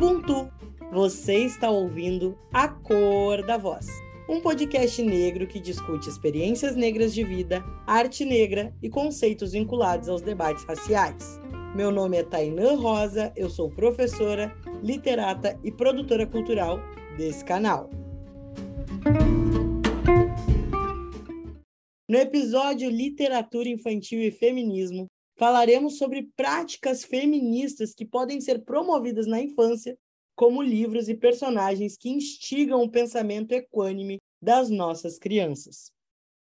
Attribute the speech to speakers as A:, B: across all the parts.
A: Ubuntu. Você está ouvindo A Cor da Voz, um podcast negro que discute experiências negras de vida, arte negra e conceitos vinculados aos debates raciais. Meu nome é Tainã Rosa, eu sou professora, literata e produtora cultural desse canal. No episódio Literatura Infantil e Feminismo, falaremos sobre práticas feministas que podem ser promovidas na infância, como livros e personagens que instigam o pensamento equânime das nossas crianças.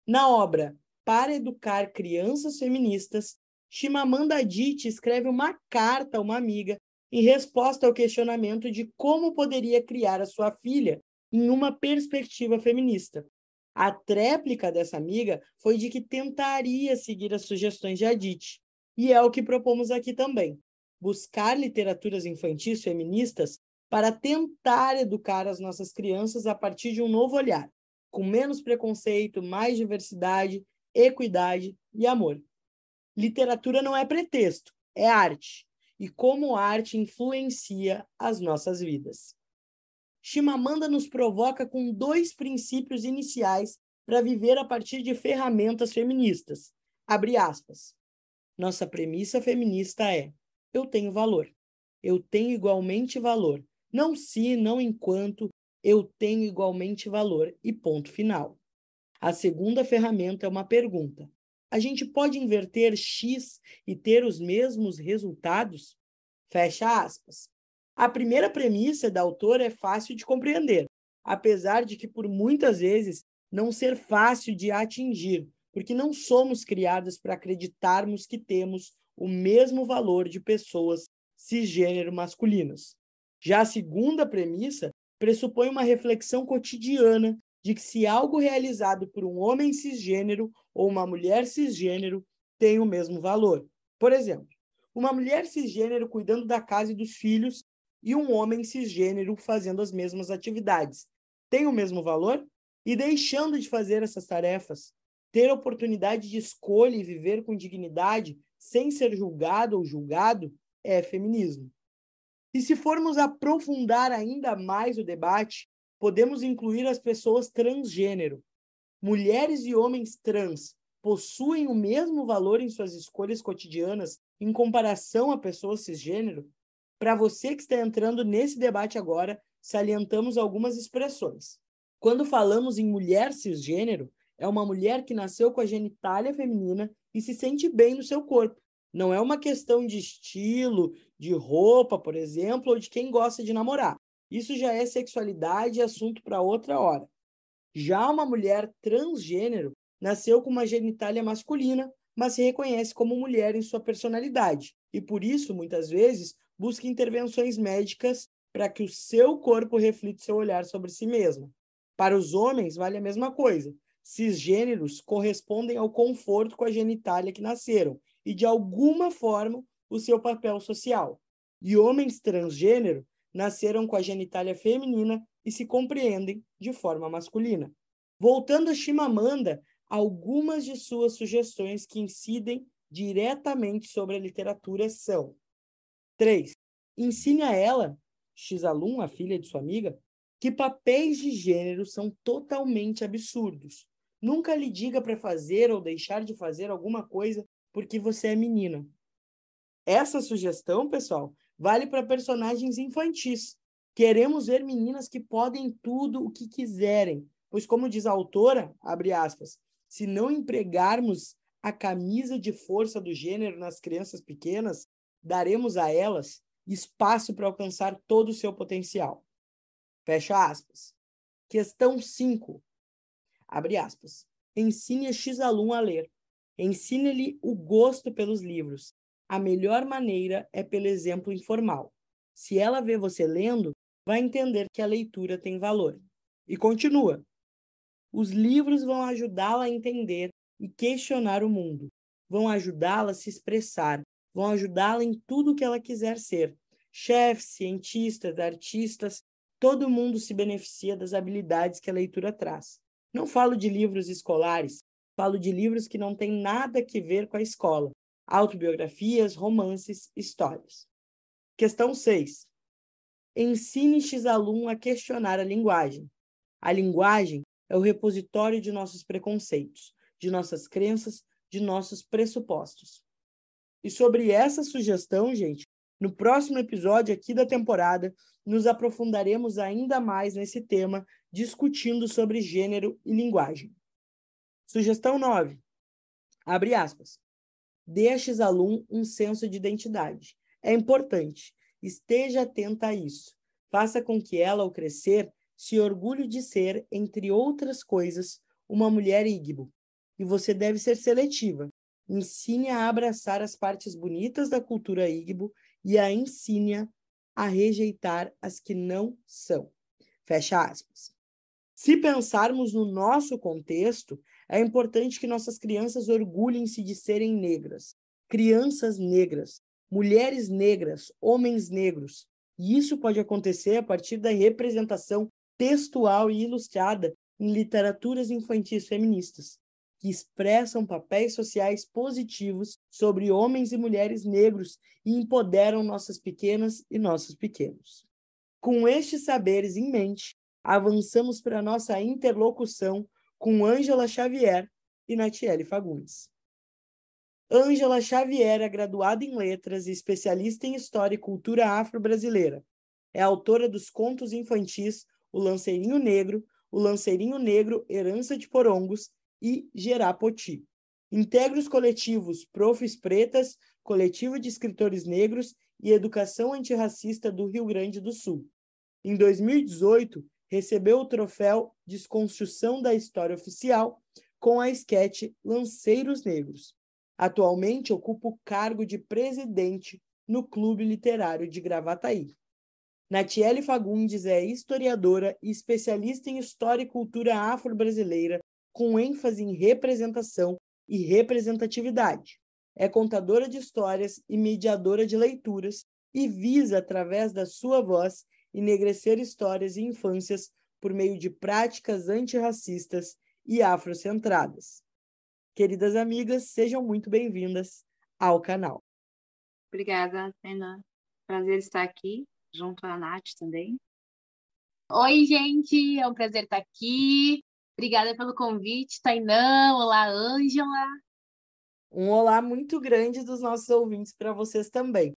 A: Na obra Para Educar Crianças Feministas, Chimamanda Adichie escreve uma carta a uma amiga em resposta ao questionamento de como poderia criar a sua filha em uma perspectiva feminista. A tréplica dessa amiga foi de que tentaria seguir as sugestões de Adichie, e é o que propomos aqui também: buscar literaturas infantis feministas para tentar educar as nossas crianças a partir de um novo olhar, com menos preconceito, mais diversidade, equidade e amor. Literatura não é pretexto, é arte, e como arte influencia as nossas vidas. Chimamanda nos provoca com dois princípios iniciais para viver a partir de ferramentas feministas. Abre aspas. Nossa premissa feminista é: eu tenho valor. Eu tenho igualmente valor. Não se, não enquanto, eu tenho igualmente valor. E ponto final. A segunda ferramenta é uma pergunta. A gente pode inverter X e ter os mesmos resultados? Fecha aspas. A primeira premissa da autora é fácil de compreender, apesar de que por muitas vezes não ser fácil de atingir, porque não somos criadas para acreditarmos que temos o mesmo valor de pessoas cisgênero masculinas. Já a segunda premissa pressupõe uma reflexão cotidiana de que se algo realizado por um homem cisgênero ou uma mulher cisgênero tem o mesmo valor. Por exemplo, uma mulher cisgênero cuidando da casa e dos filhos e um homem cisgênero fazendo as mesmas atividades. Tem o mesmo valor? E deixando de fazer essas tarefas, ter oportunidade de escolha e viver com dignidade, sem ser julgado ou julgado, é feminismo. E se formos aprofundar ainda mais o debate, podemos incluir as pessoas transgênero. Mulheres e homens trans possuem o mesmo valor em suas escolhas cotidianas em comparação a pessoas cisgênero? Para você que está entrando nesse debate agora, salientamos algumas expressões. Quando falamos em mulher cisgênero, é uma mulher que nasceu com a genitália feminina e se sente bem no seu corpo. Não é uma questão de estilo, de roupa, por exemplo, ou de quem gosta de namorar. Isso já é sexualidade e assunto para outra hora. Já uma mulher transgênero nasceu com uma genitália masculina, mas se reconhece como mulher em sua personalidade e por isso, muitas vezes, busca intervenções médicas para que o seu corpo reflita seu olhar sobre si mesmo. Para os homens, vale a mesma coisa cisgêneros correspondem ao conforto com a genitália que nasceram e, de alguma forma, o seu papel social. E homens transgênero nasceram com a genitália feminina e se compreendem de forma masculina. Voltando a Chimamanda, algumas de suas sugestões que incidem diretamente sobre a literatura são: 3. Ensine a ela, X-alum, a filha de sua amiga, que papéis de gênero são totalmente absurdos Nunca lhe diga para fazer ou deixar de fazer alguma coisa porque você é menina. Essa sugestão, pessoal, vale para personagens infantis. Queremos ver meninas que podem tudo o que quiserem, pois como diz a autora, abre aspas, se não empregarmos a camisa de força do gênero nas crianças pequenas, daremos a elas espaço para alcançar todo o seu potencial. Fecha aspas. Questão 5. Abre aspas. Ensine a X-aluno a ler. Ensine-lhe o gosto pelos livros. A melhor maneira é pelo exemplo informal. Se ela vê você lendo, vai entender que a leitura tem valor. E continua. Os livros vão ajudá-la a entender e questionar o mundo. Vão ajudá-la a se expressar. Vão ajudá-la em tudo que ela quiser ser. Chefes, cientistas, artistas, todo mundo se beneficia das habilidades que a leitura traz. Não falo de livros escolares, falo de livros que não têm nada a ver com a escola. Autobiografias, romances, histórias. Questão 6. ensine X-aluno a questionar a linguagem. A linguagem é o repositório de nossos preconceitos, de nossas crenças, de nossos pressupostos. E sobre essa sugestão, gente, no próximo episódio aqui da temporada, nos aprofundaremos ainda mais nesse tema, discutindo sobre gênero e linguagem. Sugestão 9. Abre aspas. Dê a X-Alum um senso de identidade. É importante. Esteja atenta a isso. Faça com que ela, ao crescer, se orgulhe de ser, entre outras coisas, uma mulher ígbo. E você deve ser seletiva. Ensine a abraçar as partes bonitas da cultura ígbo e a ensine a rejeitar as que não são. Fecha aspas. Se pensarmos no nosso contexto, é importante que nossas crianças orgulhem-se de serem negras. Crianças negras, mulheres negras, homens negros. E isso pode acontecer a partir da representação textual e ilustrada em literaturas infantis feministas, que expressam papéis sociais positivos sobre homens e mulheres negros e empoderam nossas pequenas e nossos pequenos. Com estes saberes em mente, avançamos para nossa interlocução com Ângela Xavier e Natiele Fagundes. Ângela Xavier é graduada em Letras e especialista em História e Cultura Afro-Brasileira. É autora dos contos infantis O Lanceirinho Negro, O Lanceirinho Negro, Herança de Porongos e Gerapoti. Integra os coletivos Profis Pretas, Coletivo de Escritores Negros e Educação Antirracista do Rio Grande do Sul. Em 2018, recebeu o troféu Desconstrução da História Oficial com a esquete Lanceiros Negros. Atualmente ocupa o cargo de presidente no Clube Literário de Gravataí. Natiele Fagundes é historiadora e especialista em história e cultura afro-brasileira, com ênfase em representação e representatividade. É contadora de histórias e mediadora de leituras e visa, através da sua voz, enegrecer histórias e infâncias por meio de práticas antirracistas e afrocentradas. Queridas amigas, sejam muito bem-vindas ao canal.
B: Obrigada, Tainá. Prazer estar aqui, junto à Nath também. Oi, gente, é um prazer estar aqui. Obrigada pelo convite, Tainã. Olá, Ângela.
A: Um olá muito grande dos nossos ouvintes para vocês também.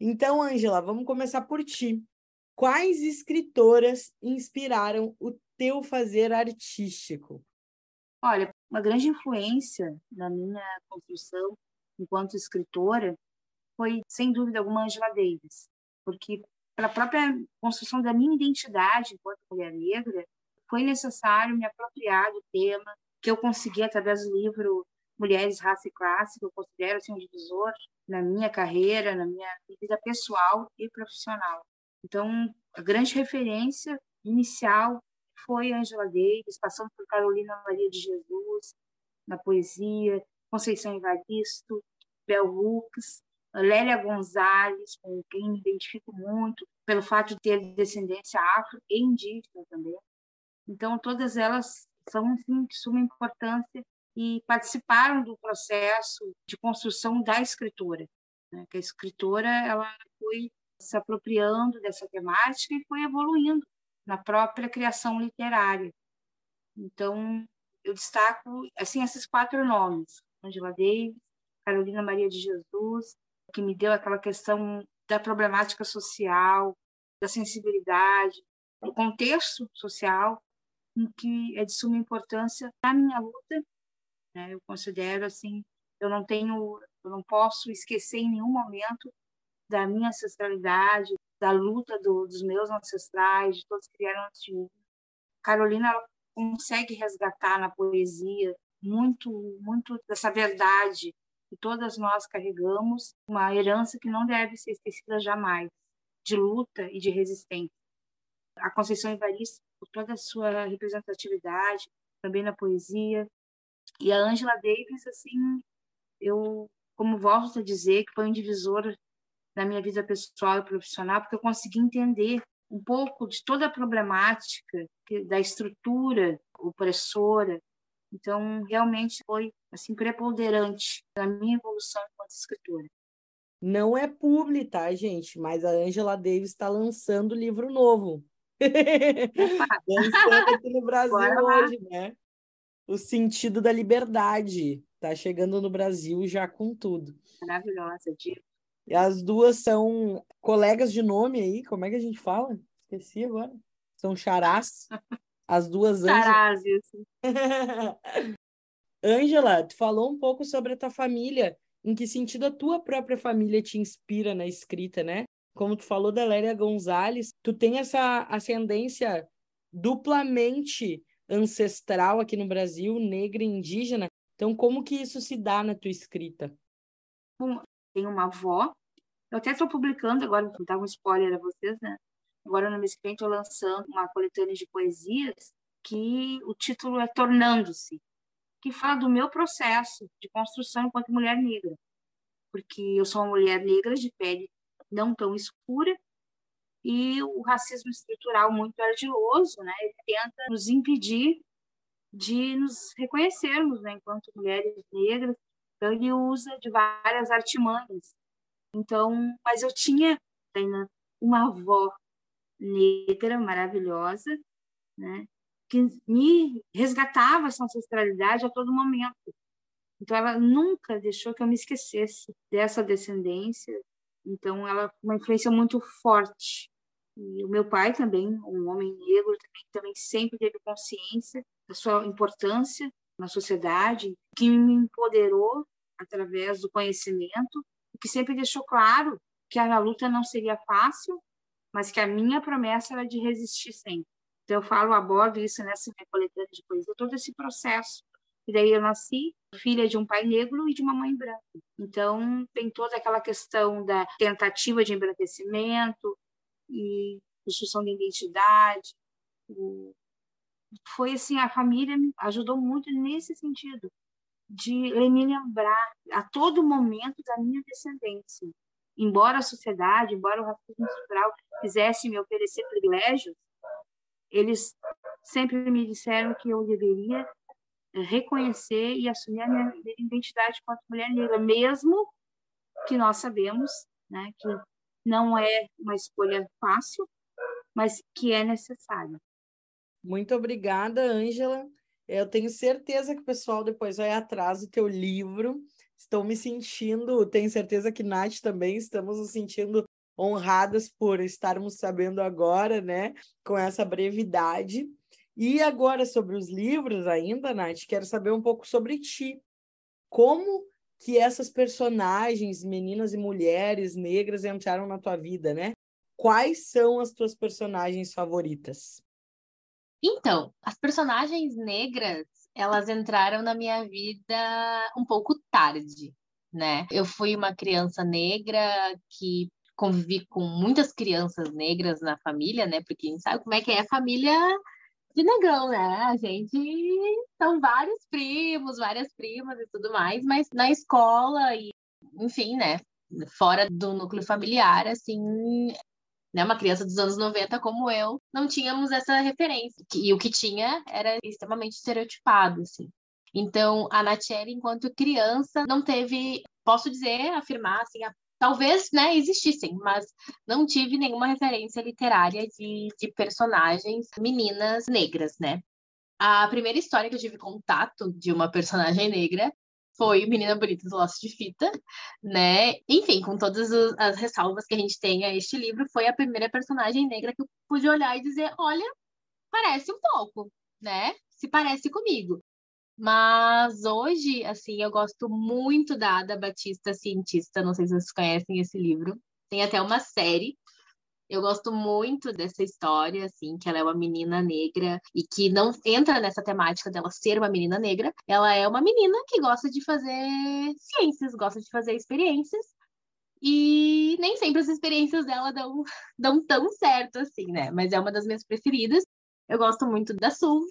A: Então, Ângela, vamos começar por ti. Quais escritoras inspiraram o teu fazer artístico?
B: Olha, uma grande influência na minha construção enquanto escritora foi, sem dúvida alguma, Angela Davis, porque para a própria construção da minha identidade enquanto mulher negra, foi necessário me apropriar do tema que eu consegui através do livro Mulheres, Raça e Classe, que eu considero assim, um divisor na minha carreira, na minha vida pessoal e profissional. Então, a grande referência inicial foi Angela Davis, passando por Carolina Maria de Jesus, na poesia, Conceição Evaristo, Bel Hooks, Lélia Gonzalez, com quem me identifico muito, pelo fato de ter descendência afro e indígena também. Então, todas elas são de suma importância e participaram do processo de construção da escritora. Né? Que a escritora ela foi se apropriando dessa temática e foi evoluindo na própria criação literária. Então, eu destaco assim esses quatro nomes: Angela Davis, Carolina Maria de Jesus, que me deu aquela questão da problemática social, da sensibilidade, do contexto social em que é de suma importância na minha luta. Né? Eu considero assim, eu não tenho, eu não posso esquecer em nenhum momento da minha ancestralidade, da luta do, dos meus ancestrais, de todos que vieram antes de mim. Carolina consegue resgatar na poesia muito, muito dessa verdade que todas nós carregamos, uma herança que não deve ser esquecida jamais, de luta e de resistência. A Conceição Evaristo, por toda a sua representatividade, também na poesia, e a Angela Davis, assim, eu, como volto a dizer, que foi um divisor na minha vida pessoal e profissional, porque eu consegui entender um pouco de toda a problemática da estrutura opressora. Então, realmente foi assim preponderante na minha evolução enquanto escritora.
A: Não é publi, tá, gente? Mas a Angela Davis está lançando livro novo. lançando aqui no Brasil hoje, né? O sentido da liberdade. Tá chegando no Brasil já com tudo.
B: Maravilhosa, Diego.
A: E as duas são colegas de nome aí, como é que a gente fala? Esqueci agora. São charás. As duas
B: Charás, isso.
A: Ângela, tu falou um pouco sobre a tua família. Em que sentido a tua própria família te inspira na escrita, né? Como tu falou da Lélia Gonzalez, tu tem essa ascendência duplamente ancestral aqui no Brasil, negra e indígena. Então, como que isso se dá na tua escrita?
B: Tenho uma avó. Eu até estou publicando agora, vou dar um spoiler a vocês, né? Agora, no mês que vem, estou lançando uma coletânea de poesias que o título é Tornando-se, que fala do meu processo de construção enquanto mulher negra. Porque eu sou uma mulher negra de pele não tão escura e o racismo estrutural muito ardiloso, né? Ele tenta nos impedir de nos reconhecermos, né, enquanto mulheres negras. Ele usa de várias artimanhas. Então, mas eu tinha né, uma avó negra maravilhosa, né, que me resgatava essa ancestralidade a todo momento. Então ela nunca deixou que eu me esquecesse dessa descendência. Então ela uma influência muito forte. E o meu pai também, um homem negro, também, também sempre teve consciência da sua importância na sociedade, que me empoderou através do conhecimento, que sempre deixou claro que a luta não seria fácil, mas que a minha promessa era de resistir sempre. Então, eu falo, abordo isso nessa coletânea de poesia, todo esse processo. E daí eu nasci filha de um pai negro e de uma mãe branca. Então, tem toda aquela questão da tentativa de embranquecimento e construção de identidade, foi assim, a família me ajudou muito nesse sentido, de me lembrar a todo momento da minha descendência. Embora a sociedade, embora o racismo estrutural quisesse me oferecer privilégios, eles sempre me disseram que eu deveria eh, reconhecer e assumir a minha identidade enquanto mulher negra, mesmo que nós sabemos né, que não é uma escolha fácil, mas que é necessária.
A: Muito obrigada, Ângela. Eu tenho certeza que o pessoal depois vai atrás do teu livro. Estou me sentindo, tenho certeza que Nath também, estamos nos sentindo honradas por estarmos sabendo agora, né, com essa brevidade. E agora sobre os livros ainda, Nath, quero saber um pouco sobre ti. Como que essas personagens, meninas e mulheres negras, entraram na tua vida, né? Quais são as tuas personagens favoritas?
C: Então, as personagens negras, elas entraram na minha vida um pouco tarde, né? Eu fui uma criança negra que convivi com muitas crianças negras na família, né? Porque a gente sabe como é que é a família de negrão, né? A gente são vários primos, várias primas e tudo mais, mas na escola e, enfim, né? Fora do núcleo familiar, assim, né, uma criança dos anos 90 como eu, não tínhamos essa referência. E o que tinha era extremamente estereotipado, assim. Então, a Natiele, enquanto criança, não teve, posso dizer, afirmar, assim, talvez, né, existissem, mas não tive nenhuma referência literária de, de personagens meninas negras, né. A primeira história que eu tive contato de uma personagem negra foi Menina Bonita do Laço de Fita, né? Enfim, com todas as ressalvas que a gente tem a este livro, foi a primeira personagem negra que eu pude olhar e dizer, olha, parece um pouco, né? Se parece comigo. Mas hoje, assim, eu gosto muito da Ada Batista Cientista, não sei se vocês conhecem esse livro. Tem até uma série eu gosto muito dessa história, assim, que ela é uma menina negra e que não entra nessa temática dela ser uma menina negra. Ela é uma menina que gosta de fazer ciências, gosta de fazer experiências. E nem sempre as experiências dela dão, dão tão certo assim, né? Mas é uma das minhas preferidas. Eu gosto muito da Sul,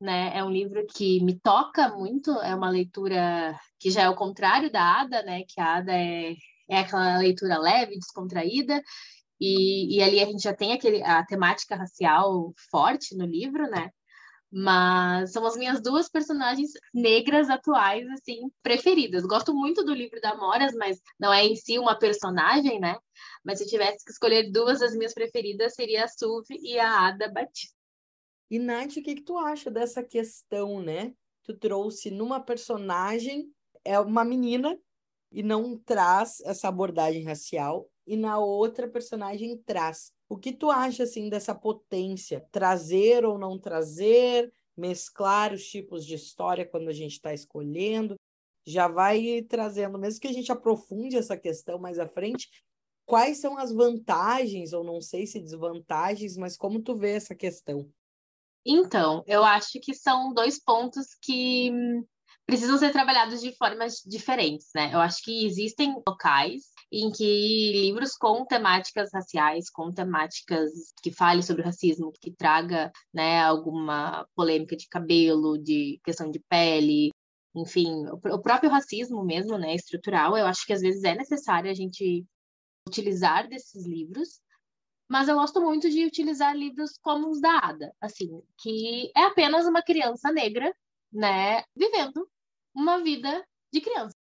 C: né? É um livro que me toca muito, é uma leitura que já é o contrário da Ada, né? Que a Ada é, é aquela leitura leve, descontraída, e, e ali a gente já tem aquele, a temática racial forte no livro, né? Mas são as minhas duas personagens negras atuais, assim, preferidas. Gosto muito do livro da Moras, mas não é em si uma personagem, né? Mas se eu tivesse que escolher duas das minhas preferidas, seria a Suvi e a Ada Batista.
A: E, Nath, o que, que tu acha dessa questão, né? Tu trouxe numa personagem, é uma menina, e não traz essa abordagem racial, e na outra personagem traz. O que tu acha assim dessa potência? Trazer ou não trazer, mesclar os tipos de história quando a gente está escolhendo? Já vai trazendo, mesmo que a gente aprofunde essa questão mais à frente, quais são as vantagens, ou não sei se desvantagens, mas como tu vê essa questão?
C: Então, eu acho que são dois pontos que precisam ser trabalhados de formas diferentes, né? Eu acho que existem locais em que livros com temáticas raciais, com temáticas que falem sobre racismo, que traga, né, alguma polêmica de cabelo, de questão de pele, enfim, o próprio racismo mesmo, né, estrutural, eu acho que às vezes é necessário a gente utilizar desses livros, mas eu gosto muito de utilizar livros como os da Ada, assim, que é apenas uma criança negra, né, vivendo uma vida de criança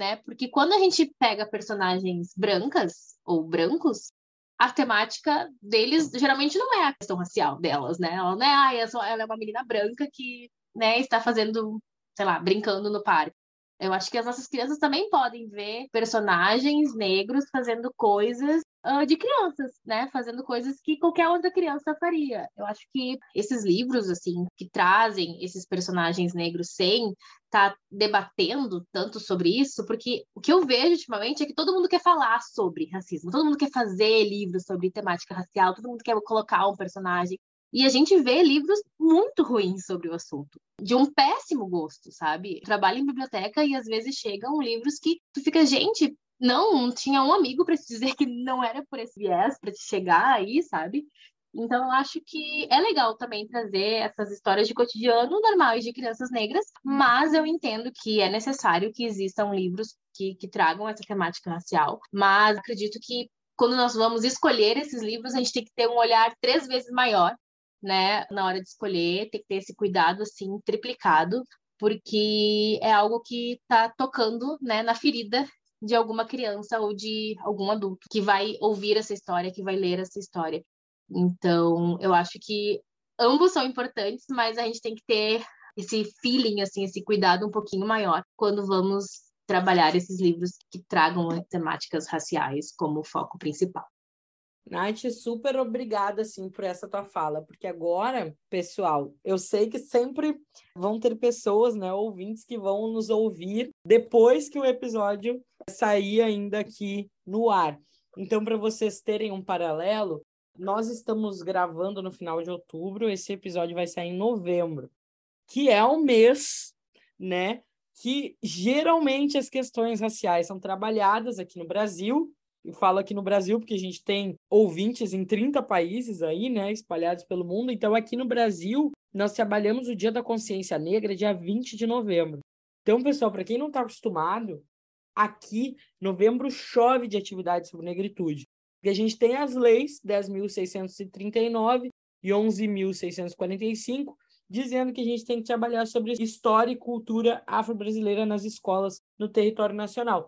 C: né? Porque quando a gente pega personagens brancas ou brancos, a temática deles geralmente não é a questão racial delas, né? Ela não é, ah, ela é uma menina branca que, né, está fazendo, sei lá, brincando no parque. Eu acho que as nossas crianças também podem ver personagens negros fazendo coisas uh, de crianças, né? Fazendo coisas que qualquer outra criança faria. Eu acho que esses livros, assim, que trazem esses personagens negros sem estar tá debatendo tanto sobre isso, porque o que eu vejo ultimamente é que todo mundo quer falar sobre racismo, todo mundo quer fazer livros sobre temática racial, todo mundo quer colocar um personagem. E a gente vê livros muito ruins sobre o assunto, de um péssimo gosto, sabe? Trabalho em biblioteca e às vezes chegam livros que tu fica, gente, não tinha um amigo para te dizer que não era por esse viés para te chegar aí, sabe? Então, eu acho que é legal também trazer essas histórias de cotidiano normais de crianças negras, mas eu entendo que é necessário que existam livros que, que tragam essa temática racial. Mas acredito que quando nós vamos escolher esses livros, a gente tem que ter um olhar três vezes maior né, na hora de escolher, tem que ter esse cuidado assim triplicado, porque é algo que está tocando, né, na ferida de alguma criança ou de algum adulto que vai ouvir essa história, que vai ler essa história. Então, eu acho que ambos são importantes, mas a gente tem que ter esse feeling, assim, esse cuidado um pouquinho maior quando vamos trabalhar esses livros que tragam temáticas raciais como foco principal.
A: Nath, super obrigada, assim, por essa tua fala, porque agora, pessoal, eu sei que sempre vão ter pessoas, né, ouvintes que vão nos ouvir depois que o episódio sair ainda aqui no ar. Então, para vocês terem um paralelo, nós estamos gravando no final de outubro, esse episódio vai sair em novembro, que é o mês, né, que geralmente as questões raciais são trabalhadas aqui no Brasil eu falo aqui no Brasil porque a gente tem ouvintes em 30 países aí, né, espalhados pelo mundo. Então, aqui no Brasil, nós trabalhamos o Dia da Consciência Negra, dia 20 de novembro. Então, pessoal, para quem não está acostumado, aqui, novembro chove de atividades sobre negritude. Porque a gente tem as leis 10.639 e 11.645, dizendo que a gente tem que trabalhar sobre história e cultura afro-brasileira nas escolas no território nacional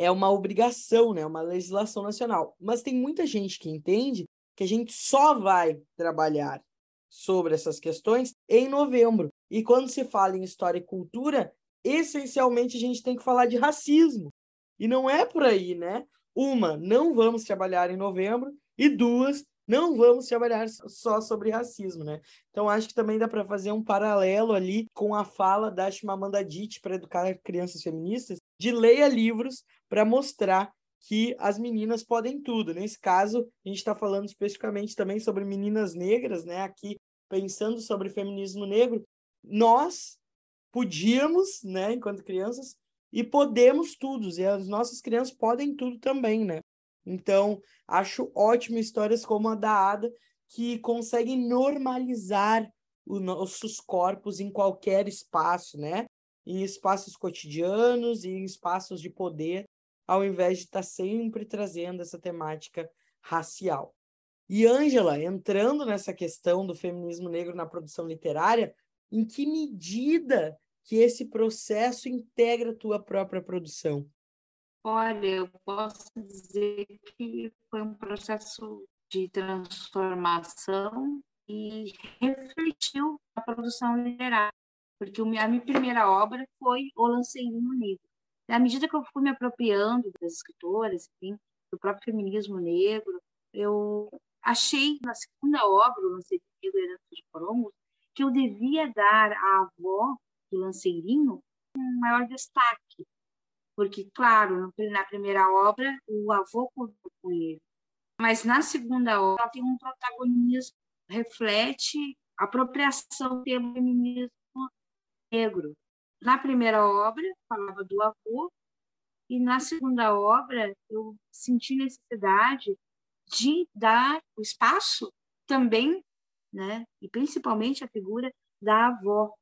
A: é uma obrigação, né? uma legislação nacional. Mas tem muita gente que entende que a gente só vai trabalhar sobre essas questões em novembro. E quando se fala em história e cultura, essencialmente a gente tem que falar de racismo. E não é por aí, né? Uma, não vamos trabalhar em novembro, e duas, não vamos trabalhar só sobre racismo, né? Então acho que também dá para fazer um paralelo ali com a fala da Chimamanda Adichie para educar crianças feministas, de leia livros para mostrar que as meninas podem tudo. Nesse caso, a gente está falando especificamente também sobre meninas negras, né? Aqui pensando sobre feminismo negro, nós podíamos, né, enquanto crianças, e podemos tudo, e as nossas crianças podem tudo também, né? Então, acho ótimo histórias como a da Ada, que conseguem normalizar os nossos corpos em qualquer espaço, né? em espaços cotidianos e em espaços de poder, ao invés de estar sempre trazendo essa temática racial. E Ângela, entrando nessa questão do feminismo negro na produção literária, em que medida que esse processo integra a tua própria produção?
B: Olha, eu posso dizer que foi um processo de transformação e refletiu a produção literária, porque a minha primeira obra foi O Lanceirinho Negro. À medida que eu fui me apropriando das escritoras, enfim, do próprio feminismo negro, eu achei na segunda obra, O Lanceirinho Herança de Corongos, que eu devia dar à avó do Lanceirinho um maior destaque, porque, claro, na primeira obra, o avô contou com ele, mas na segunda obra, ela tem um protagonismo, reflete a apropriação do feminismo negro. Na primeira obra, falava do avô, e na segunda obra, eu senti necessidade de dar o espaço também, né, e principalmente a figura da avó.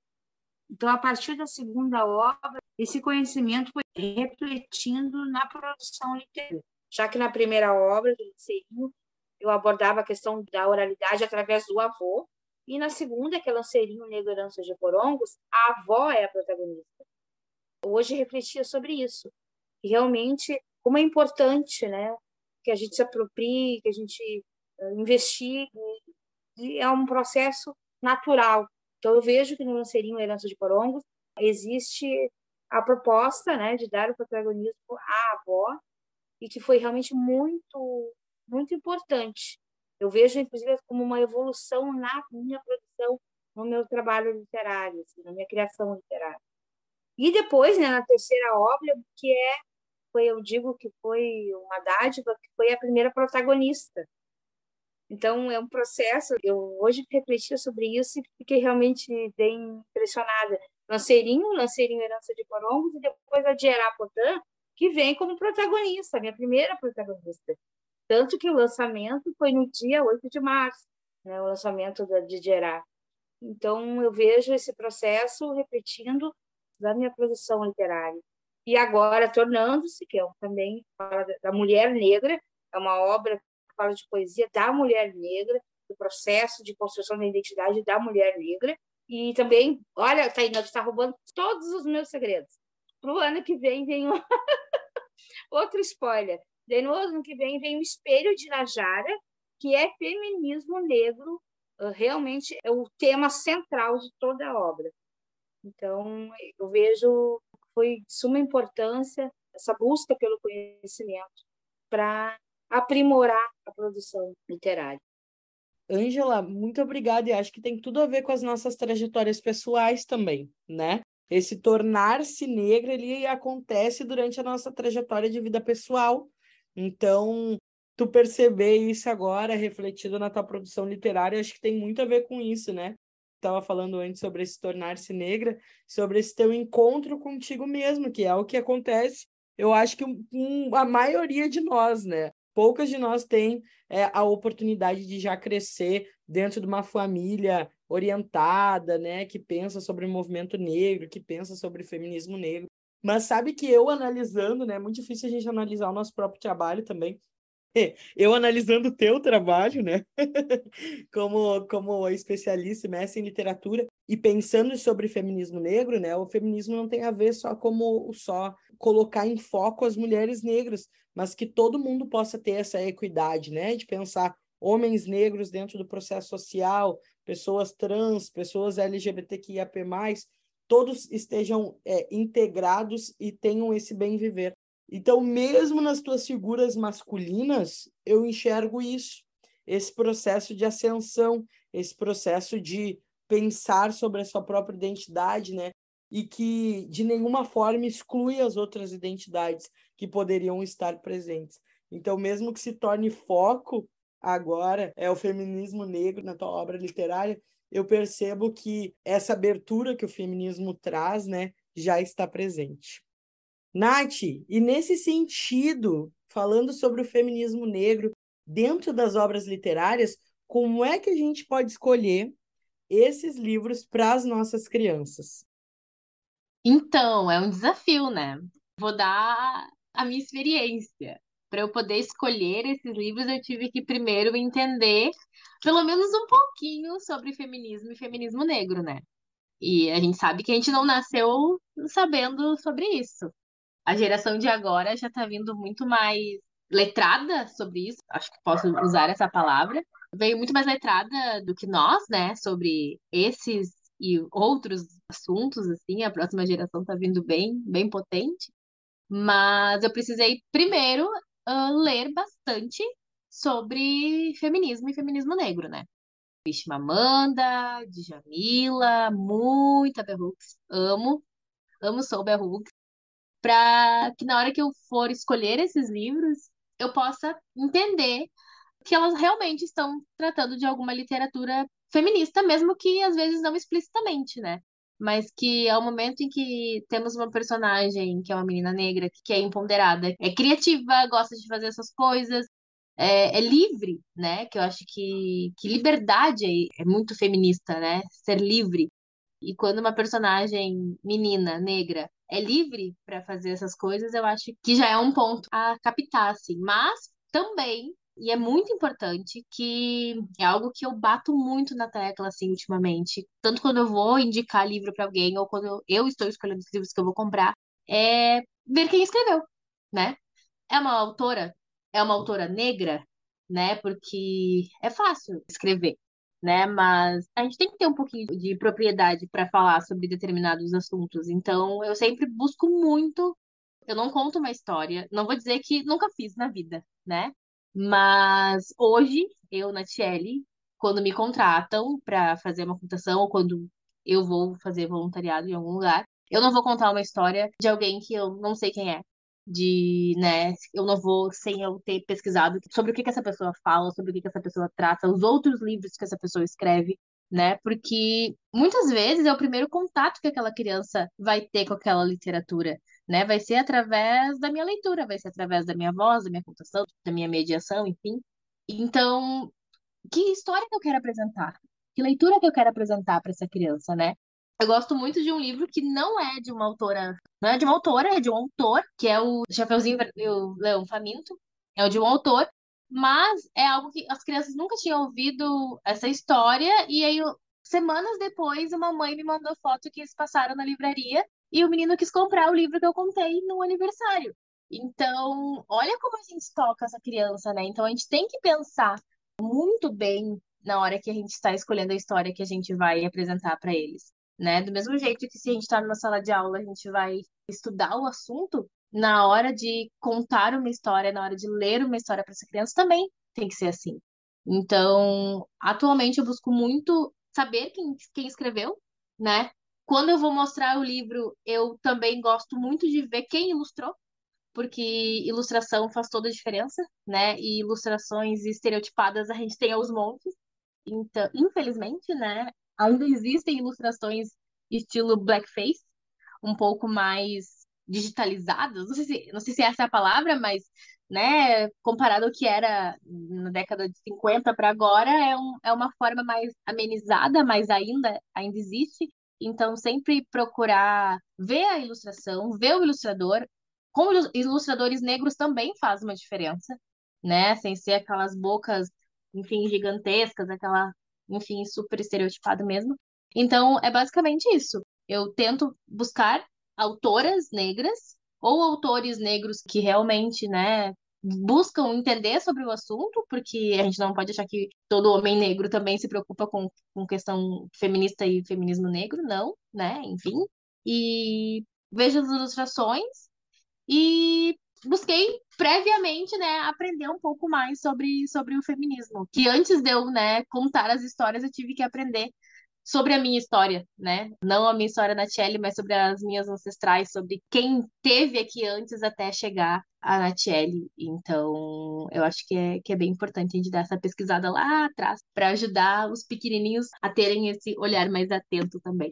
B: Então, a partir da segunda obra, esse conhecimento foi refletindo na produção literária. Já que na primeira obra, do eu abordava a questão da oralidade através do avô, e na segunda, que é Lanceirinho Negro Herança de Porongos, a avó é a protagonista. Hoje refletia sobre isso. E realmente, como é importante né, que a gente se aproprie, que a gente uh, investigue, e é um processo natural. Então, eu vejo que no Lanceirinho Herança de Porongos existe a proposta né, de dar o protagonismo à avó e que foi realmente muito, muito importante. Eu vejo, inclusive, como uma evolução na minha produção, no meu trabalho literário, assim, na minha criação literária. E depois, né, na terceira obra, que é, foi, eu digo que foi uma dádiva, que foi a primeira protagonista. Então, é um processo, eu hoje refleti sobre isso e fiquei realmente bem impressionada. Lanceirinho, Lanceirinho Herança de Corongos, e depois a Dierá Potan, que vem como protagonista, minha primeira protagonista. Tanto que o lançamento foi no dia 8 de março, né, o lançamento da, de Dierá. Então, eu vejo esse processo repetindo da minha produção literária. E agora, tornando-se, que é também fala da mulher negra, é uma obra que fala de poesia da mulher negra, do processo de construção da identidade da mulher negra. E também, olha, Taina, tu está roubando todos os meus segredos. Para o ano que vem, vem um... outro spoiler. Daí, no ano que vem, vem o Espelho de Najara, que é feminismo negro, ah, realmente é o tema central de toda a obra. Então, eu vejo que foi de suma importância essa busca pelo conhecimento para aprimorar a produção literária.
A: Ângela, muito obrigada. E acho que tem tudo a ver com as nossas trajetórias pessoais também, né? Esse tornar-se negra, ele acontece durante a nossa trajetória de vida pessoal. Então, tu perceber isso agora, refletido na tua produção literária, acho que tem muito a ver com isso, né? Estava falando antes sobre esse tornar-se negra, sobre esse teu encontro contigo mesmo, que é o que acontece, eu acho que um, a maioria de nós, né? Poucas de nós têm é, a oportunidade de já crescer dentro de uma família orientada, né, que pensa sobre o movimento negro, que pensa sobre feminismo negro. Mas sabe que eu analisando, né, é muito difícil a gente analisar o nosso próprio trabalho também. Eu analisando o teu trabalho, né, como como especialista, mestre em literatura e pensando sobre feminismo negro, né, o feminismo não tem a ver só como só colocar em foco as mulheres negras, mas que todo mundo possa ter essa equidade, né, de pensar homens negros dentro do processo social, pessoas trans, pessoas LGBTQIAP+, todos estejam é, integrados e tenham esse bem viver. Então, mesmo nas tuas figuras masculinas, eu enxergo isso, esse processo de ascensão, esse processo de pensar sobre a sua própria identidade, né? E que de nenhuma forma exclui as outras identidades que poderiam estar presentes. Então, mesmo que se torne foco agora é o feminismo negro na tua obra literária, eu percebo que essa abertura que o feminismo traz, né, já está presente. Nath, e nesse sentido, falando sobre o feminismo negro dentro das obras literárias, como é que a gente pode escolher esses livros para as nossas crianças?
C: Então, é um desafio, né? Vou dar a minha experiência para eu poder escolher esses livros, eu tive que primeiro entender pelo menos um pouquinho sobre feminismo e feminismo negro, né? E a gente sabe que a gente não nasceu sabendo sobre isso. A geração de agora já está vindo muito mais letrada sobre isso, acho que posso usar essa palavra. Veio muito mais letrada do que nós, né, sobre esses e outros assuntos, assim, a próxima geração está vindo bem, bem potente. Mas eu precisei primeiro uh, ler bastante sobre feminismo e feminismo negro, né? Amanda, Djamila, muita Hooks, amo, amo sou Hooks, para que na hora que eu for escolher esses livros, eu possa entender que elas realmente estão tratando de alguma literatura feminista, mesmo que às vezes não explicitamente, né? Mas que é o momento em que temos uma personagem que é uma menina negra, que é empoderada, é criativa, gosta de fazer essas coisas, é, é, livre, né? Que eu acho que, que liberdade é, é muito feminista, né? Ser livre. E quando uma personagem menina, negra, é livre para fazer essas coisas, eu acho que já é um ponto a captar, assim. Mas também, e é muito importante, que é algo que eu bato muito na tecla, assim, ultimamente. Tanto quando eu vou indicar livro para alguém, ou quando eu, eu estou escolhendo os livros que eu vou comprar, é ver quem escreveu, né? É uma autora é uma autora negra, né? Porque é fácil escrever, né? Mas a gente tem que ter um pouquinho de propriedade para falar sobre determinados assuntos. Então, eu sempre busco muito. Eu não conto uma história, não vou dizer que nunca fiz na vida, né? Mas hoje, eu, Natiele, quando me contratam para fazer uma computação ou quando eu vou fazer voluntariado em algum lugar, eu não vou contar uma história de alguém que eu não sei quem é, de, né, eu não vou sem eu ter pesquisado sobre o que que essa pessoa fala, sobre o que que essa pessoa trata, os outros livros que essa pessoa escreve, né? Porque muitas vezes é o primeiro contato que aquela criança vai ter com aquela literatura, né? Vai ser através da minha leitura, vai ser através da minha voz, da minha contação, da minha mediação, enfim. Então, que história que eu quero apresentar? Que leitura que eu quero apresentar para essa criança, né? Eu gosto muito de um livro que não é de uma autora, não é de uma autora, é de um autor, que é o Chapeuzinho o Leão Faminto. É o de um autor, mas é algo que as crianças nunca tinham ouvido essa história, e aí semanas depois uma mãe me mandou foto que eles passaram na livraria e o menino quis comprar o livro que eu contei no aniversário. Então, olha como a gente toca essa criança, né? Então a gente tem que pensar muito bem na hora que a gente está escolhendo a história que a gente vai apresentar para eles né? Do mesmo jeito que se a gente está numa sala de aula, a gente vai estudar o assunto, na hora de contar uma história, na hora de ler uma história para essa criança, também tem que ser assim. Então, atualmente eu busco muito saber quem, quem escreveu, né? Quando eu vou mostrar o livro, eu também gosto muito de ver quem ilustrou, porque ilustração faz toda a diferença, né? E ilustrações estereotipadas a gente tem aos montes. Então, infelizmente, né? ainda existem ilustrações estilo blackface, um pouco mais digitalizadas, não sei se, não sei se essa é a palavra, mas né, comparado ao que era na década de 50 para agora, é, um, é uma forma mais amenizada, mas ainda, ainda existe. Então, sempre procurar ver a ilustração, ver o ilustrador. Como ilustradores negros também faz uma diferença, né? Sem ser aquelas bocas, enfim, gigantescas, aquela enfim, super estereotipado mesmo. Então, é basicamente isso. Eu tento buscar autoras negras ou autores negros que realmente, né, buscam entender sobre o assunto, porque a gente não pode achar que todo homem negro também se preocupa com, com questão feminista e feminismo negro, não, né, enfim. E vejo as ilustrações e busquei previamente, né, aprender um pouco mais sobre, sobre o feminismo. Que antes de eu, né, contar as histórias, eu tive que aprender sobre a minha história, né? Não a minha história na Natiele, mas sobre as minhas ancestrais, sobre quem teve aqui antes até chegar a Natiele. Então, eu acho que é, que é bem importante a gente dar essa pesquisada lá atrás para ajudar os pequenininhos a terem esse olhar mais atento também.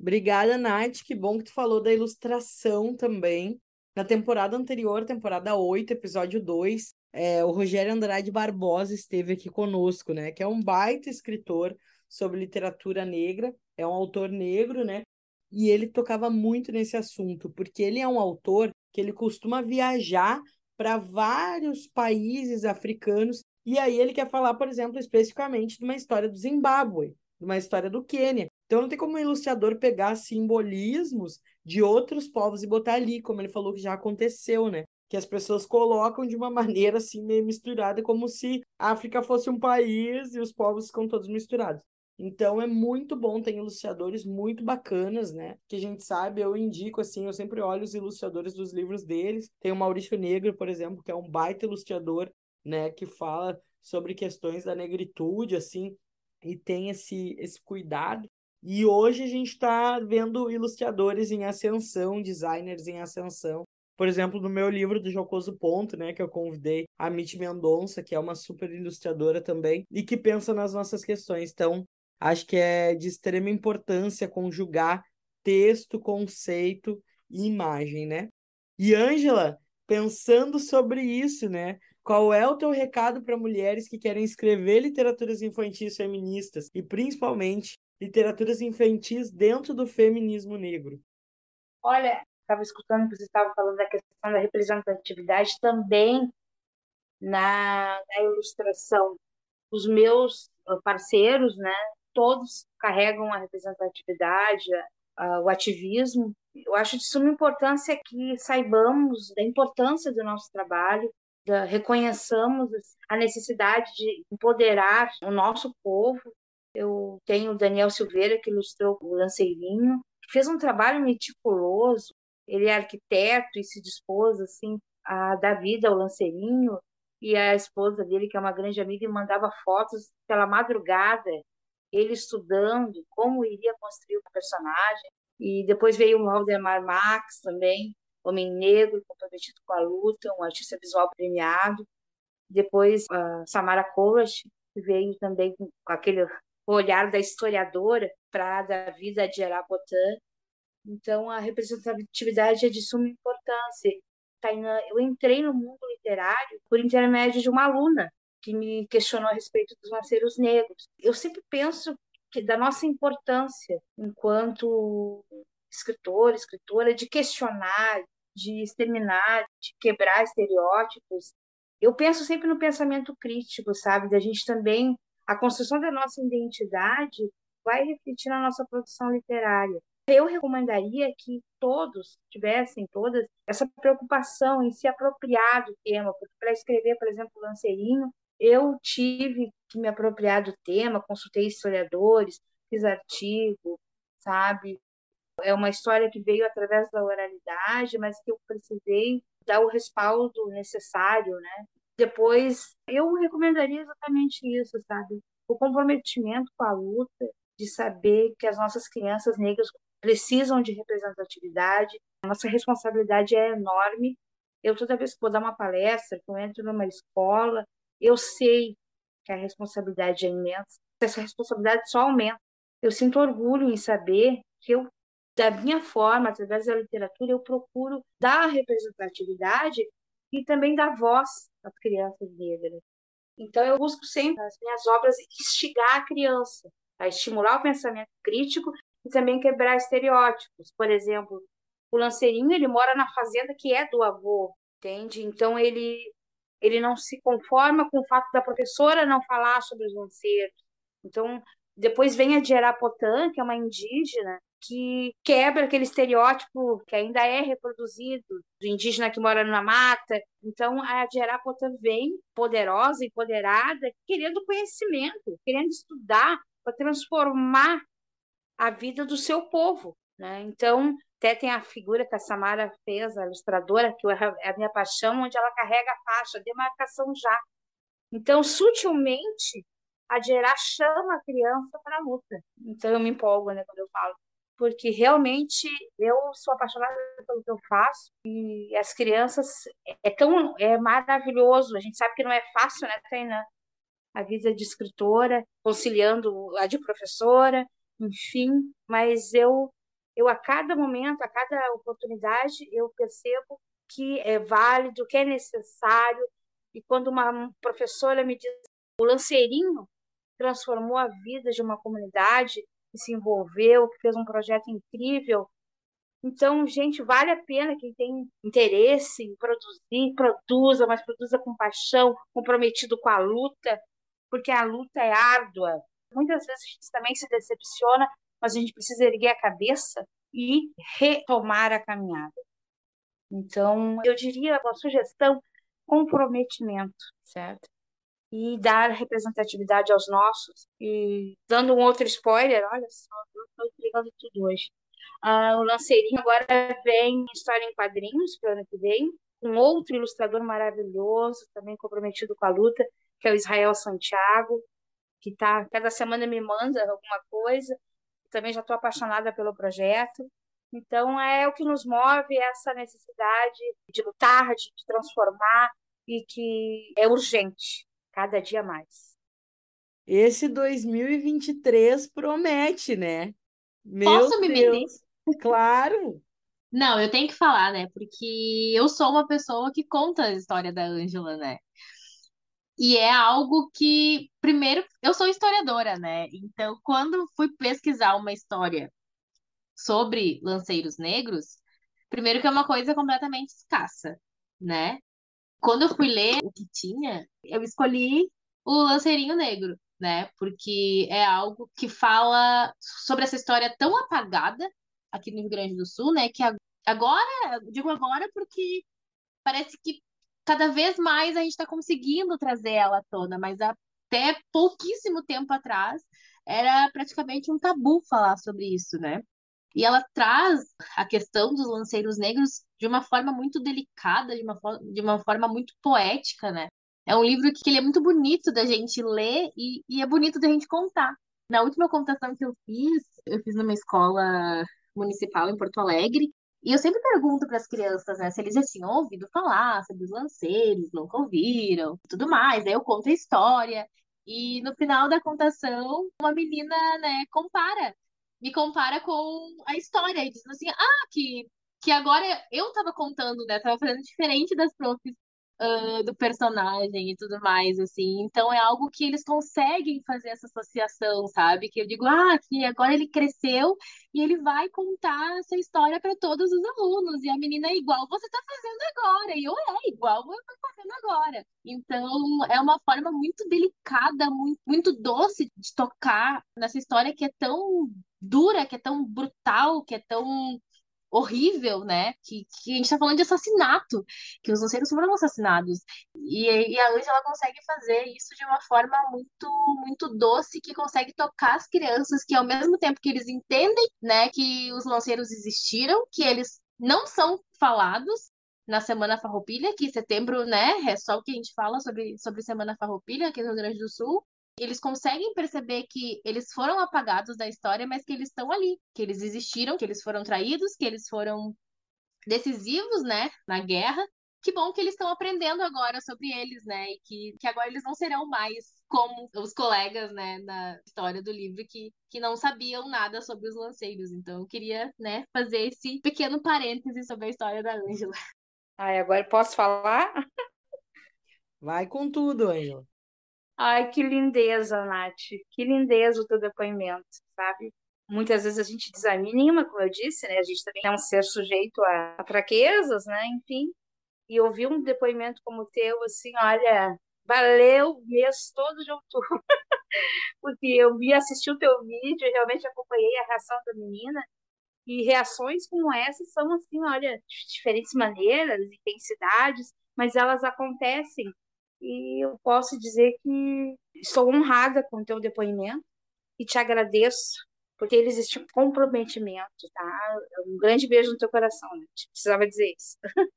A: Obrigada, Nath. Que bom que tu falou da ilustração também. Na temporada anterior, temporada 8, episódio 2, é, o Rogério Andrade Barbosa esteve aqui conosco, né? Que é um baita escritor sobre literatura negra, é um autor negro, né? E ele tocava muito nesse assunto, porque ele é um autor que ele costuma viajar para vários países africanos, e aí ele quer falar, por exemplo, especificamente de uma história do Zimbábue, de uma história do Quênia. Então não tem como o ilustrador pegar simbolismos de outros povos e botar ali, como ele falou que já aconteceu, né? Que as pessoas colocam de uma maneira assim meio misturada, como se a África fosse um país e os povos ficam todos misturados. Então é muito bom, tem ilustradores muito bacanas, né? Que a gente sabe, eu indico assim, eu sempre olho os ilustradores dos livros deles. Tem o Maurício Negro, por exemplo, que é um baita ilustrador, né, que fala sobre questões da negritude, assim, e tem esse esse cuidado. E hoje a gente está vendo ilustradores em ascensão, designers em ascensão. Por exemplo, no meu livro do Jocoso Ponto, né, que eu convidei a Mitty Mendonça, que é uma super ilustradora também, e que pensa nas nossas questões. Então, acho que é de extrema importância conjugar texto, conceito e imagem, né? E Ângela, pensando sobre isso, né? Qual é o teu recado para mulheres que querem escrever literaturas infantis feministas e principalmente literaturas infantis dentro do feminismo negro?
B: Olha, estava escutando que você estava falando da questão da representatividade também na, na ilustração. Os meus parceiros, né, todos carregam a representatividade, o ativismo. Eu acho de suma importância que saibamos da importância do nosso trabalho, da, reconheçamos a necessidade de empoderar o nosso povo. Eu tenho o Daniel Silveira, que ilustrou o Lanceirinho, que fez um trabalho meticuloso. Ele é arquiteto e se dispôs assim a dar vida ao Lanceirinho. E a esposa dele, que é uma grande amiga, mandava fotos pela madrugada ele estudando como iria construir o personagem. E depois veio o Valdemar Max também, homem negro, comprometido com a luta, um artista visual premiado. Depois a Samara Kovac, que veio também com aquele olhar da historiadora para dar vida a Djerapotan. Então, a representatividade é de suma importância. Eu entrei no mundo literário por intermédio de uma aluna que me questionou a respeito dos lanceiros negros. Eu sempre penso que da nossa importância enquanto escritor, escritora, de questionar, de exterminar, de quebrar estereótipos. Eu penso sempre no pensamento crítico, sabe? Da gente também a construção da nossa identidade vai refletir na nossa produção literária. Eu recomendaria que todos tivessem todas essa preocupação em se apropriar do tema, porque para escrever, por exemplo, Lanceirinho, eu tive que me apropriar do tema, consultei historiadores, fiz artigo, sabe? É uma história que veio através da oralidade, mas que eu precisei dar o respaldo necessário, né? Depois, eu recomendaria exatamente isso, sabe? O comprometimento com a luta, de saber que as nossas crianças negras precisam de representatividade, nossa responsabilidade é enorme. Eu, toda vez que vou dar uma palestra, que eu entro numa escola, eu sei que a responsabilidade é imensa, essa responsabilidade só aumenta. Eu sinto orgulho em saber que eu, da minha forma, através da literatura, eu procuro dar representatividade e também dar voz às crianças negras. Então, eu busco sempre nas minhas obras instigar a criança a estimular o pensamento crítico e também quebrar estereótipos. Por exemplo, o lanceirinho ele mora na fazenda que é do avô, entende? Então ele ele não se conforma com o fato da professora não falar sobre os lanceiros. Então, depois vem a Dierapotã, que é uma indígena, que quebra aquele estereótipo que ainda é reproduzido do indígena que mora na mata. Então, a Dierapotã vem poderosa, empoderada, querendo conhecimento, querendo estudar para transformar a vida do seu povo. Né? Então, até tem a figura que a Samara fez, a ilustradora, que é a minha paixão, onde ela carrega a faixa, demarcação já. Então, sutilmente, a Gerá chama a criança para a luta. Então, eu me empolgo né, quando eu falo. Porque realmente eu sou apaixonada pelo que eu faço e as crianças é tão é maravilhoso. A gente sabe que não é fácil, né, Tainá? A vida de escritora, conciliando a de professora, enfim, mas eu eu a cada momento, a cada oportunidade, eu percebo que é válido, que é necessário. E quando uma professora me diz o lanceirinho transformou a vida de uma comunidade, que se envolveu, que fez um projeto incrível. Então, gente, vale a pena quem tem interesse em produzir, produza, mas produza com paixão, comprometido com a luta, porque a luta é árdua. Muitas vezes a gente também se decepciona mas a gente precisa erguer a cabeça e retomar a caminhada. Então, eu diria uma sugestão, comprometimento, certo? E dar representatividade aos nossos. E dando um outro spoiler, olha só, eu estou entregando tudo hoje. Ah, o Lanceirinho agora vem História em Quadrinhos, para o ano que vem, um outro ilustrador maravilhoso, também comprometido com a luta, que é o Israel Santiago, que tá, cada semana me manda alguma coisa. Também já estou apaixonada pelo projeto. Então, é o que nos move essa necessidade de lutar, de, transformar e que é urgente, cada dia mais.
A: Esse 2023 promete, né? Meu
C: Posso me meter?
A: Deus. Claro.
C: Não, eu tenho que falar, né? Porque eu sou uma pessoa que conta a história da Ângela, né? E é algo que, primeiro, eu sou historiadora, né? Então, quando fui pesquisar uma história sobre lanceiros negros, primeiro que é uma coisa completamente escassa, né? Quando eu fui ler o que tinha, eu escolhi o Lanceirinho Negro, né? Porque é algo que fala sobre essa história tão apagada aqui no Rio Grande do Sul, né? Que agora, digo agora porque parece que cada vez mais a gente está conseguindo trazer ela à tona, mas até pouquíssimo tempo atrás era praticamente um tabu falar sobre isso, né? E ela traz a questão dos lanceiros negros de uma forma muito delicada, de uma, de uma forma muito poética, né? É um livro que ele é muito bonito da gente ler e, e é bonito da gente contar. Na última contação que eu fiz, eu fiz numa escola municipal em Porto Alegre, e eu sempre pergunto para as crianças, né, se eles já tinham ouvido falar sobre os lanceiros, nunca ouviram, tudo mais. Aí eu conto a história. E no final da contação, uma menina, né, compara me compara com a história e dizendo assim, ah, que, que agora eu tava contando, né? Tava fazendo diferente das profs do personagem e tudo mais, assim. Então é algo que eles conseguem fazer essa associação, sabe? Que eu digo, ah, que agora ele cresceu e ele vai contar essa história para todos os alunos. E a menina é igual você está fazendo agora, e eu é igual eu estou fazendo agora. Então é uma forma muito delicada, muito, muito doce de tocar nessa história que é tão dura, que é tão brutal, que é tão horrível, né? Que, que a gente tá falando de assassinato, que os lanceiros foram assassinados. E, e a Angela consegue fazer isso de uma forma muito, muito doce, que consegue tocar as crianças, que ao mesmo tempo que eles entendem, né, que os lanceiros existiram, que eles não são falados, na Semana Farroupilha, que setembro, né, é só o que a gente fala sobre, sobre Semana Farroupilha aqui no Rio Grande do Sul, eles conseguem perceber que eles foram apagados da história, mas que eles estão ali, que eles existiram, que eles foram traídos, que eles foram decisivos, né, na guerra. Que bom que eles estão aprendendo agora sobre eles, né, e que, que agora eles não serão mais como os colegas, né, na história do livro que, que não sabiam nada sobre os lanceiros. Então eu queria, né, fazer esse pequeno parêntese sobre a história da Ângela.
B: Ai, agora posso falar?
A: Vai com tudo, Ângela.
B: Ai, que lindeza, Nath. Que lindeza o teu depoimento, sabe? Muitas vezes a gente desanima, como eu disse, né? A gente também é um ser sujeito a, fraquezas, né? Enfim. E ouvir um depoimento como o teu, assim, olha, valeu o mês todo de outubro. Porque eu vi, assisti o teu vídeo, realmente acompanhei a reação da menina. E reações como essas são, assim, olha, de diferentes maneiras, intensidades, mas elas acontecem e eu posso dizer que estou honrada com o teu depoimento e te agradeço por ter existido comprometimento, tá? Um grande beijo no teu coração, né? Precisava dizer isso.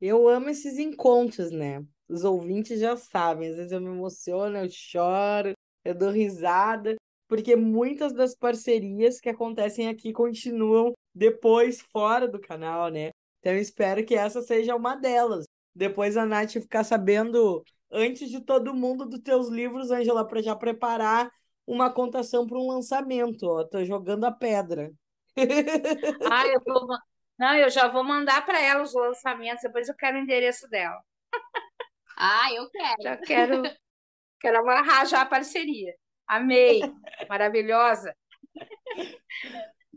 A: Eu amo esses encontros, né? Os ouvintes já sabem, às vezes eu me emociono, eu choro, eu dou risada, porque muitas das parcerias que acontecem aqui continuam depois fora do canal, né? Então eu espero que essa seja uma delas. Depois a Nath ficar sabendo, antes de todo mundo, dos teus livros, Angela, para já preparar uma contação para um lançamento. Ó. Tô jogando a pedra.
B: Ah, eu vou... Não, eu já vou mandar para ela os lançamentos, depois eu quero o endereço dela.
C: Ah, eu quero.
B: Já quero, quero amarrar já a parceria. Amei, maravilhosa.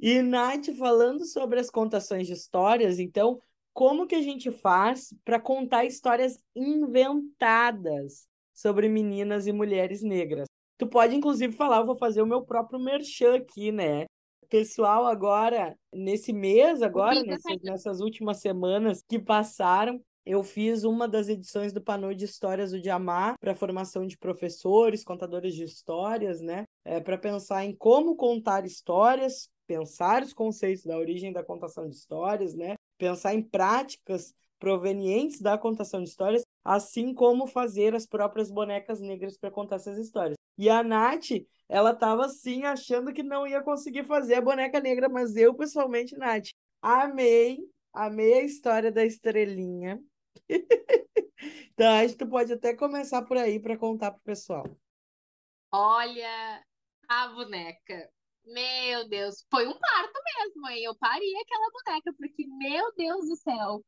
A: E, Nath, falando sobre as contações de histórias, então, como que a gente faz para contar histórias inventadas sobre meninas e mulheres negras? Tu pode, inclusive, falar, eu vou fazer o meu próprio merchan aqui, né? pessoal agora, nesse mês, agora, nessas, nessas últimas semanas que passaram, eu fiz uma das edições do Panou de Histórias do Diamar para formação de professores, contadores de histórias, né? É, para pensar em como contar histórias, pensar os conceitos da origem da contação de histórias, né? Pensar em práticas provenientes da contação de histórias, assim como fazer as próprias bonecas negras para contar essas histórias. E a Nath, ela estava assim, achando que não ia conseguir fazer a boneca negra, mas eu, pessoalmente, Nath, amei, amei a história da estrelinha. então, acho que tu pode até começar por aí para contar pro pessoal.
C: Olha a boneca. Meu Deus, foi um parto mesmo, hein? Eu parei aquela boneca, porque, meu Deus do céu,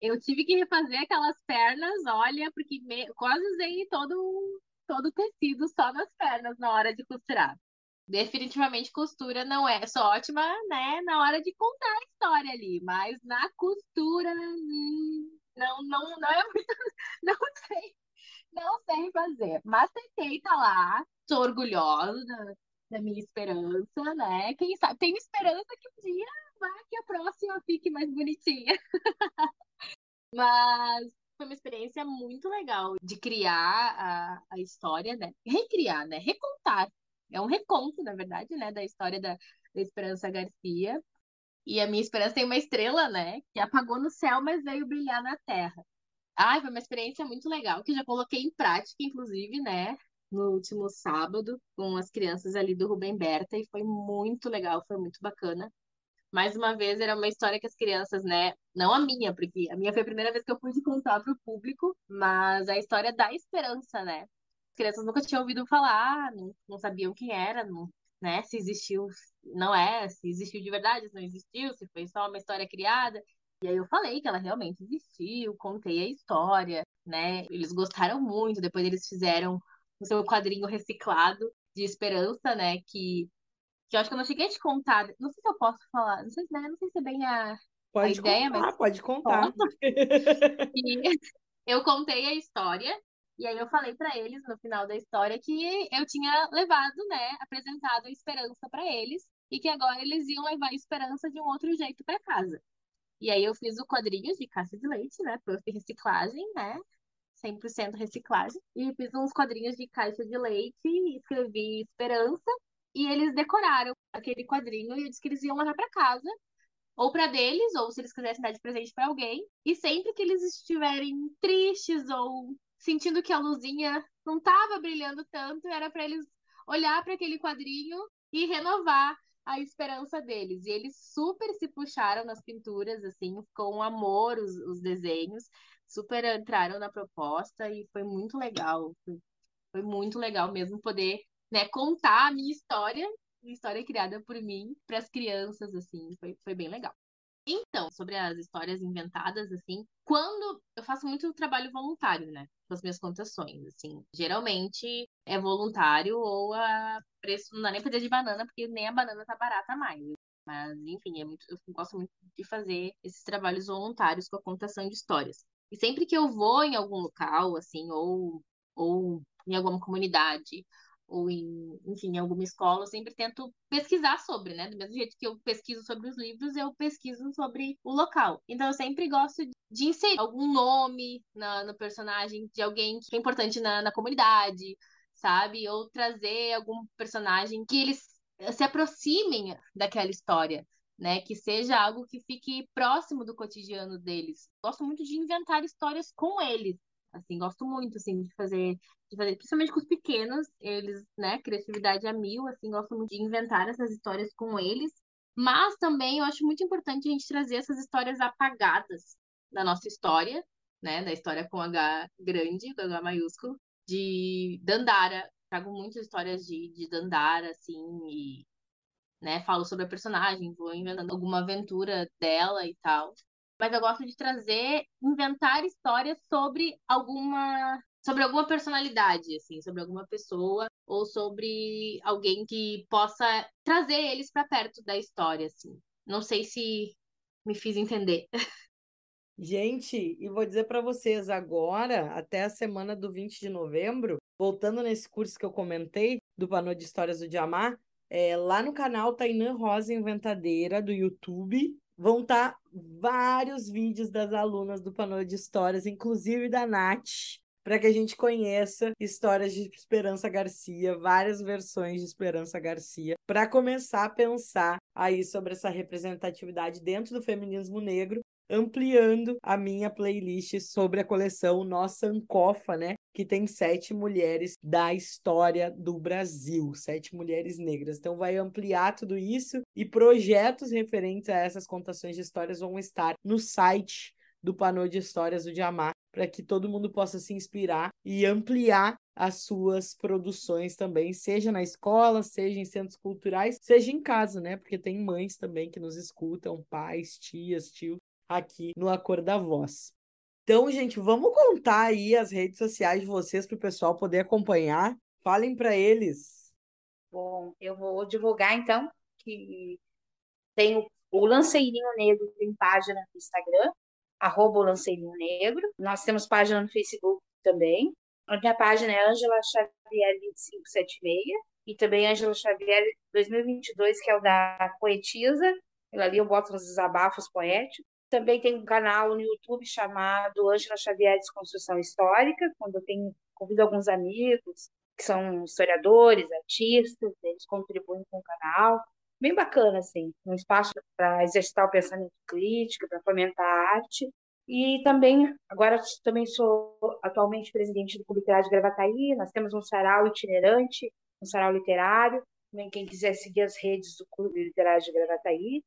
C: eu tive que refazer aquelas pernas, olha, porque me... quase usei todo, todo o tecido só nas pernas na hora de costurar. Definitivamente costura não é só ótima, né, na hora de contar a história ali, mas na costura hum, não, não, não é muito, não sei, não sei fazer. Mas tentei, tá lá, tô orgulhosa da, minha esperança, né? Quem sabe, tenho esperança que um dia vai que a próxima fique mais bonitinha. Mas foi uma experiência muito legal de criar a, a história, né? Recriar, né? Recontar. É um reconto, na verdade, né? Da história da, da Esperança Garcia. E a minha esperança tem uma estrela, né? Que apagou no céu, mas veio brilhar na terra. Ai, foi uma experiência muito legal, que já coloquei em prática, inclusive, né? No último sábado, com as crianças ali do Rubem Berta, e foi muito legal, foi muito bacana mais uma vez, era uma história que as crianças, né? Não a minha, porque a minha foi a primeira vez que eu pude contar para o público, mas a história da esperança, né? As crianças nunca tinham ouvido falar, não, não sabiam quem era, não, né? Se existiu, não é, se existiu de verdade, se não existiu, se foi só uma história criada. E aí eu falei que ela realmente existiu, contei a história, né? Eles gostaram muito, depois eles fizeram o seu quadrinho reciclado de esperança, né? Que que eu acho que eu não cheguei a te contar. Não sei se eu posso falar, não sei, né? não sei se é bem a,
A: pode
C: a ideia,
A: contar,
C: mas.
A: Pode contar.
C: eu contei a história, e aí eu falei para eles no final da história que eu tinha levado, né, apresentado a esperança para eles, e que agora eles iam levar a esperança de um outro jeito para casa. E aí eu fiz o quadrinho de caixa de leite, né, Puff Reciclagem, né, 100% reciclagem, e fiz uns quadrinhos de caixa de leite, escrevi esperança, e eles decoraram aquele quadrinho e disse que eles iam levar para casa, ou para deles, ou se eles quisessem dar de presente para alguém. E sempre que eles estiverem tristes ou sentindo que a luzinha não estava brilhando tanto, era para eles olhar para aquele quadrinho e renovar a esperança deles. E eles super se puxaram nas pinturas, assim, com amor os, os desenhos, super entraram na proposta e foi muito legal. Foi, muito legal mesmo poder né, contar a minha história, uma história criada por mim para as crianças, assim, foi, foi bem legal. Então, sobre as histórias inventadas, assim, quando eu faço muito trabalho voluntário, né, com as minhas contações, assim, geralmente é voluntário ou a preço, não dá nem pra dizer de banana, porque nem a banana tá barata mais. Mas, enfim, é muito, eu gosto muito de fazer esses trabalhos voluntários com a contação de histórias. E sempre que eu vou em algum local, assim, ou, ou em alguma comunidade, ou em, enfim, em alguma escola, eu sempre tento pesquisar sobre, né? Do mesmo jeito que eu pesquiso sobre os livros, eu pesquiso sobre o local. Então, eu sempre gosto de inserir algum nome na, no personagem de alguém que é importante na, na comunidade, sabe? Ou trazer algum personagem que eles se aproximem daquela história. Né, que seja algo que fique próximo do cotidiano deles. Gosto muito de inventar histórias com eles, Assim, gosto muito, assim, de fazer, de fazer, principalmente com os pequenos, eles, né, criatividade a mil, assim, gosto muito de inventar essas histórias com eles. Mas também eu acho muito importante a gente trazer essas histórias apagadas da nossa história, né, da história com H grande, com H maiúsculo, de Dandara. Trago muitas histórias de, de Dandara, assim, e, né, falo sobre a personagem, vou inventando alguma aventura dela e tal mas eu gosto de trazer, inventar histórias sobre alguma sobre alguma personalidade, assim, sobre alguma pessoa ou sobre alguém que possa trazer eles para perto da história, assim. Não sei se me fiz entender.
A: Gente, e vou dizer para vocês agora, até a semana do 20 de novembro, voltando nesse curso que eu comentei do Panô de Histórias do Diamar, é, lá no canal Tainã Rosa Inventadeira do YouTube vão estar tá vários vídeos das alunas do Panorama de Histórias, inclusive da Nath, para que a gente conheça histórias de Esperança Garcia, várias versões de Esperança Garcia, para começar a pensar aí sobre essa representatividade dentro do feminismo negro, ampliando a minha playlist sobre a coleção Nossa Ancofa, né? Que tem sete mulheres da história do Brasil, sete mulheres negras. Então, vai ampliar tudo isso e projetos referentes a essas contações de histórias vão estar no site do Panô de Histórias do Diamar, para que todo mundo possa se inspirar e ampliar as suas produções também, seja na escola, seja em centros culturais, seja em casa, né? Porque tem mães também que nos escutam, pais, tias, tio, aqui no Acordo da Voz. Então, gente, vamos contar aí as redes sociais de vocês para o pessoal poder acompanhar. Falem para eles.
B: Bom, eu vou divulgar então que tem o, o Lanceirinho Negro, tem página no Instagram, arroba o Lanceirinho Negro. Nós temos página no Facebook também. A minha página é Ângela Xavier 2576 e também Ângela Xavier 2022, que é o da Poetisa. Ali eu boto uns desabafos poéticos. Também tem um canal no YouTube chamado Ângela Xavier Desconstrução Histórica, quando eu tenho convido alguns amigos que são historiadores, artistas, eles contribuem com o canal. Bem bacana, assim, um espaço para exercitar o pensamento crítico, para fomentar a arte. E também, agora também sou atualmente presidente do Clube Literário de Gravataí, nós temos um sarau itinerante, um sarau literário, também quem quiser seguir as redes do Clube Literário de Gravataí.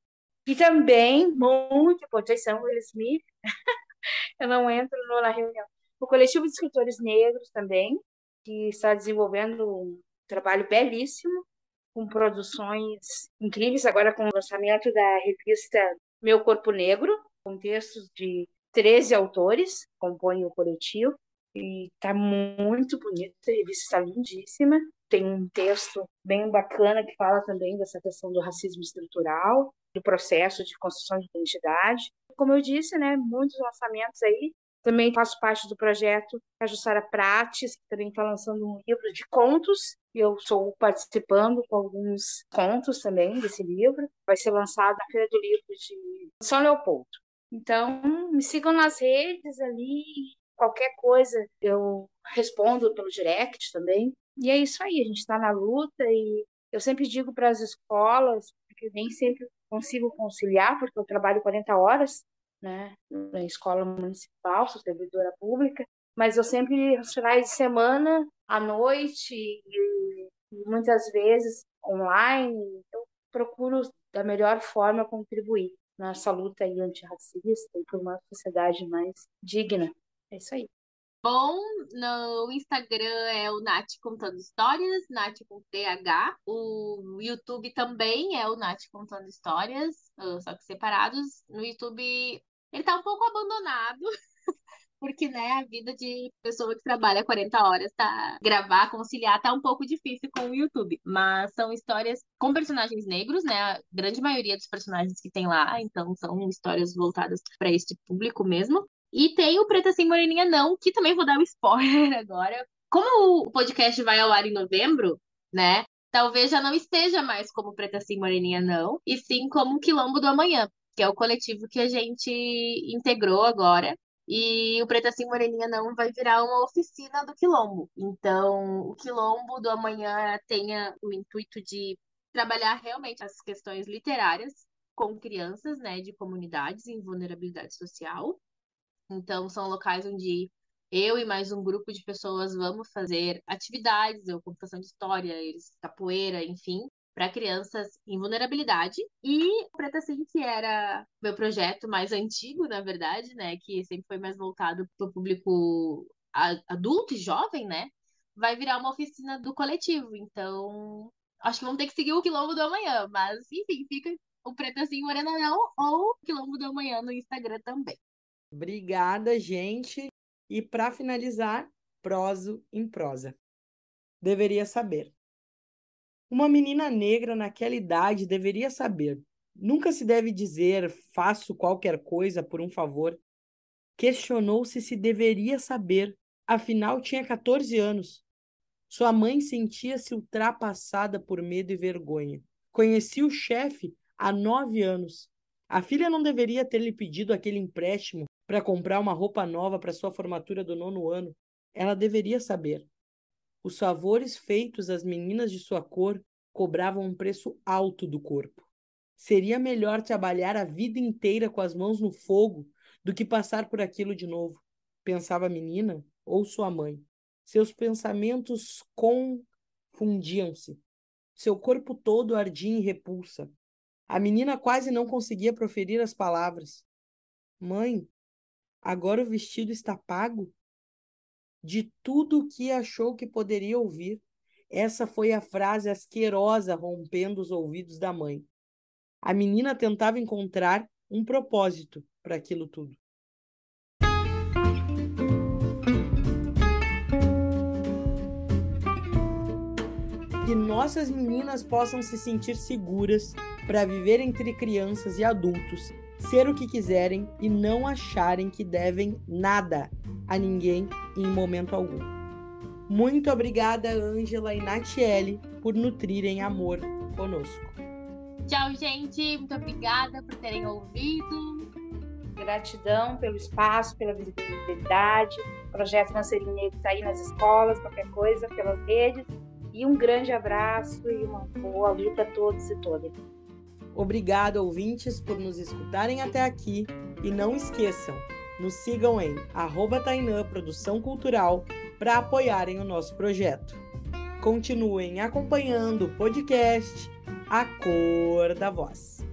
B: E também, muito importante, são Will Smith, eu não entro na reunião, o Coletivo de Escritores Negros também, que está desenvolvendo um trabalho belíssimo, com produções incríveis, agora com o lançamento da revista Meu Corpo Negro, com textos de 13 autores, compõem o coletivo, e está muito bonito, a revista está lindíssima, tem um texto bem bacana que fala também dessa questão do racismo estrutural, do processo de construção de identidade. Como eu disse, né, muitos lançamentos aí. Também faço parte do projeto a Jussara Prates, que também está lançando um livro de contos. Eu estou participando com alguns contos também desse livro. Vai ser lançado na Feira do Livro de São Leopoldo. Então, me sigam nas redes ali. Qualquer coisa eu respondo pelo direct também. E é isso aí, a gente está na luta e eu sempre digo para as escolas, porque nem sempre consigo conciliar, porque eu trabalho 40 horas né, na escola municipal, sou servidora pública, mas eu sempre, nos finais de semana, à noite, e, e muitas vezes online, eu procuro da melhor forma contribuir nessa luta aí antirracista e por uma sociedade mais digna. É isso aí.
C: Bom, no Instagram é o Nath Contando Histórias, Nath com TH. O YouTube também é o Nath Contando Histórias, ah, só que separados. No YouTube ele tá um pouco abandonado, porque, né, a vida de pessoa que trabalha 40 horas, tá, gravar, conciliar, tá um pouco difícil com o YouTube. Mas são histórias com personagens negros, né, a grande maioria dos personagens que tem lá, então são histórias voltadas para este público mesmo. E tem o Preta Sem Moreninha Não, que também vou dar um spoiler agora. Como o podcast vai ao ar em novembro, né? Talvez já não esteja mais como Preta Sem Moreninha Não, e sim como Quilombo do Amanhã, que é o coletivo que a gente integrou agora. E o Preta Sem Moreninha Não vai virar uma oficina do Quilombo. Então, o Quilombo do Amanhã tenha o intuito de trabalhar realmente as questões literárias com crianças, né, de comunidades em vulnerabilidade social então, são locais onde eu e mais um grupo de pessoas vamos fazer atividades, eu computação de história, capoeira, enfim, para crianças em vulnerabilidade. E o Preta Sim, que era meu projeto mais antigo, na verdade, né, que sempre foi mais voltado para o público adulto e jovem, né, vai virar uma oficina do coletivo. Então, acho que vamos ter que seguir o Quilombo do Amanhã, mas enfim, fica o Preta Sim Morena Não ou o Quilombo do Amanhã no Instagram também.
A: Obrigada, gente. E para finalizar, proso em prosa. Deveria saber. Uma menina negra naquela idade deveria saber. Nunca se deve dizer faço qualquer coisa por um favor. Questionou-se se deveria saber, afinal tinha 14 anos. Sua mãe sentia-se ultrapassada por medo e vergonha. Conhecia o chefe há nove anos. A filha não deveria ter lhe pedido aquele empréstimo para comprar uma roupa nova para sua formatura do nono ano. Ela deveria saber. Os favores feitos às meninas de sua cor cobravam um preço alto do corpo. Seria melhor trabalhar a vida inteira com as mãos no fogo do que passar por aquilo de novo, pensava a menina ou sua mãe. Seus pensamentos confundiam-se. Seu corpo todo ardia em repulsa. A menina quase não conseguia proferir as palavras. Mãe, agora o vestido está pago? De tudo o que achou que poderia ouvir, essa foi a frase asquerosa rompendo os ouvidos da mãe. A menina tentava encontrar um propósito para aquilo tudo. Que nossas meninas possam se sentir seguras para viver entre crianças e adultos, ser o que quiserem e não acharem que devem nada a ninguém em momento algum. Muito obrigada, Ângela e Natiele, por nutrirem amor conosco.
C: Tchau, gente. Muito obrigada por terem ouvido.
B: Gratidão pelo espaço, pela visibilidade. O projeto Nanceirinho Negro está aí nas escolas, qualquer coisa, pelas redes. E um grande abraço e uma boa luta a todos e todas.
A: Obrigado, ouvintes, por nos escutarem até aqui e não esqueçam, nos sigam em arroba Tainã Produção Cultural para apoiarem o nosso projeto. Continuem acompanhando o podcast A Cor da Voz.